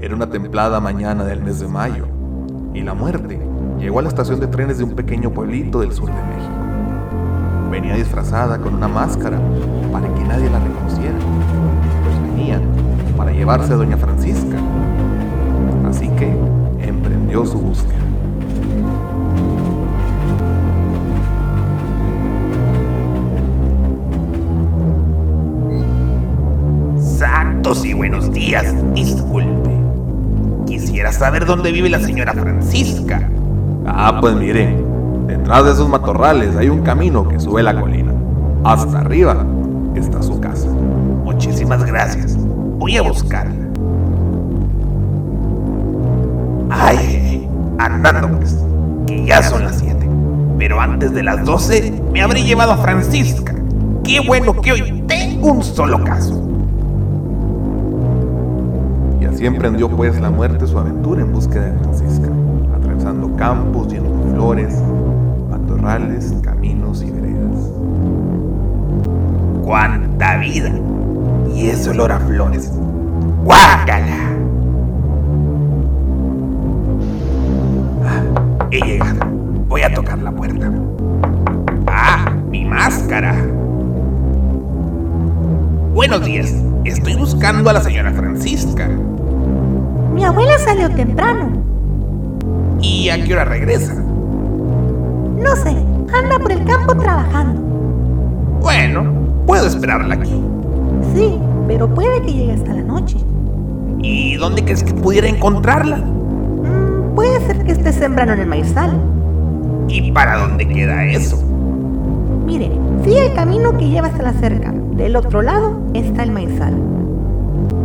Era una templada mañana del mes de mayo, y la muerte llegó a la estación de trenes de un pequeño pueblito del sur de México. Venía disfrazada con una máscara para que nadie la reconociera, pues venía para llevarse a doña Francisca. Así que emprendió su búsqueda. Santos y buenos días, disculpe. Quisiera saber dónde vive la señora Francisca. Ah, pues mire, detrás de esos matorrales hay un camino que sube la colina. Hasta arriba está su casa. Muchísimas gracias. Voy a buscarla. Ay, andando pues, que ya son las 7. Pero antes de las 12 me habré llevado a Francisca. Qué bueno que hoy tengo un solo caso. Así emprendió pues la muerte su aventura en búsqueda de Francisca, atravesando campos llenos de flores, matorrales, caminos y veredas. ¡Cuánta vida! Y ese olor a flores. ¡Guácala! Ah, he llegado. Voy a tocar la puerta. ¡Ah! ¡Mi máscara! Buenos días. Estoy buscando a la señora Francisca. Mi abuela salió temprano. ¿Y a qué hora regresa? No sé, anda por el campo trabajando. Bueno, puedo esperarla aquí. Sí, pero puede que llegue hasta la noche. ¿Y dónde crees que pudiera encontrarla? Mm, puede ser que esté sembrando en el maizal. ¿Y para dónde queda eso? Mire, sigue el camino que lleva hasta la cerca. Del otro lado está el maizal.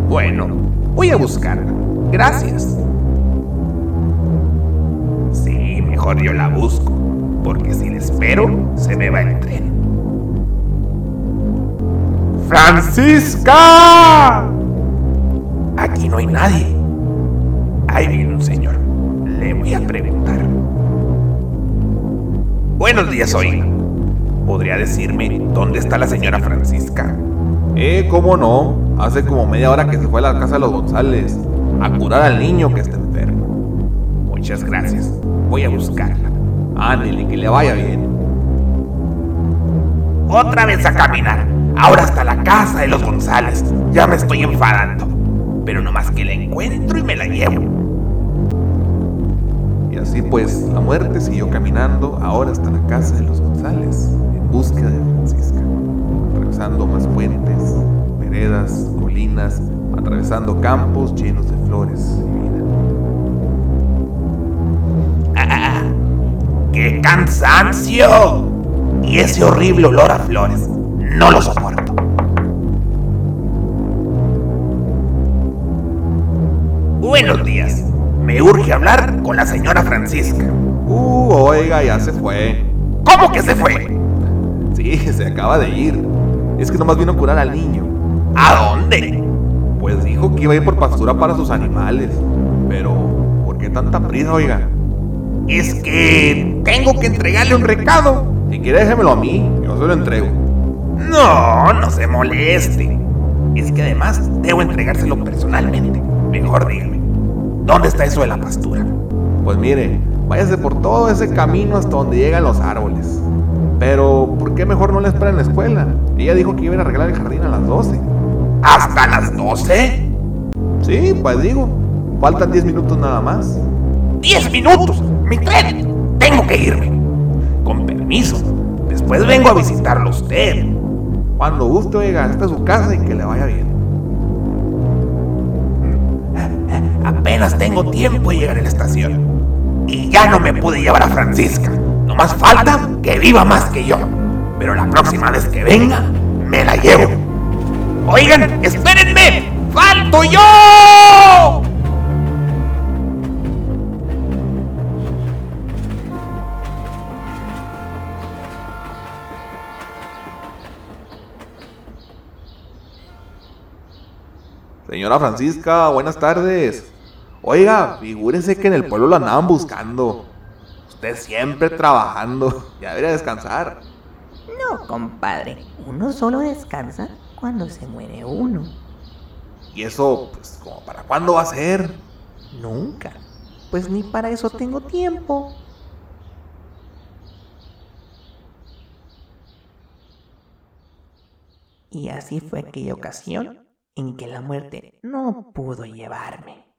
Bueno, voy a buscarla. Gracias. Sí, mejor yo la busco, porque si la espero, se me va el tren. ¡Francisca! Aquí no hay nadie. Ahí viene un señor. Le voy a preguntar. Buenos días, oiga. ¿Podría decirme dónde está la señora Francisca? Eh, cómo no, hace como media hora que se fue a la casa de los González a curar al niño que está enfermo. Muchas gracias. Voy a buscarla. Ándele, que le vaya bien. Otra vez a caminar. Ahora hasta la casa de los González. Ya me estoy enfadando. Pero nomás que la encuentro y me la llevo. Y así pues, la muerte siguió caminando ahora hasta la casa de los González, en búsqueda de Francisca, atravesando más puentes, veredas, colinas, atravesando campos llenos de flores y vida. ¡Ah! ¡Qué cansancio! Y ese horrible olor a flores. No lo soporto. Buenos días. Me urge hablar con la señora Francisca. Uh, oiga, ya se fue. ¿Cómo que se fue? Sí, se acaba de ir. Es que nomás vino a curar al niño. Que iba a ir por pastura para sus animales. Pero, ¿por qué tanta prisa, oiga? Es que tengo que entregarle un recado. Si quiere, déjemelo a mí, yo se lo entrego. No, no se moleste. Es que además debo entregárselo personalmente. Mejor dígame, ¿dónde está eso de la pastura? Pues mire, váyase por todo ese camino hasta donde llegan los árboles. Pero, ¿por qué mejor no le espera en la escuela? Ella dijo que iba a arreglar el jardín a las 12. ¿Hasta las 12? Sí, pues digo, faltan 10 minutos nada más. ¡10 minutos! ¡Mi tren! Tengo que irme. Con permiso. Después vengo a visitarlo a usted. Cuando guste, oiga, esta es su casa y que le vaya bien. Apenas tengo tiempo de llegar a la estación. Y ya no me pude llevar a Francisca. No más falta que viva más que yo. Pero la próxima vez que venga, me la llevo. Oigan, espérenme. ¡Falto yo! Señora Francisca, buenas tardes. Oiga, figúrese que en el pueblo lo andaban buscando. Usted siempre trabajando. Ya debería descansar. No, compadre. Uno solo descansa cuando se muere uno. ¿Y eso, pues, como para cuándo va a ser? Nunca. Pues ni para eso tengo tiempo. Y así fue aquella ocasión en que la muerte no pudo llevarme.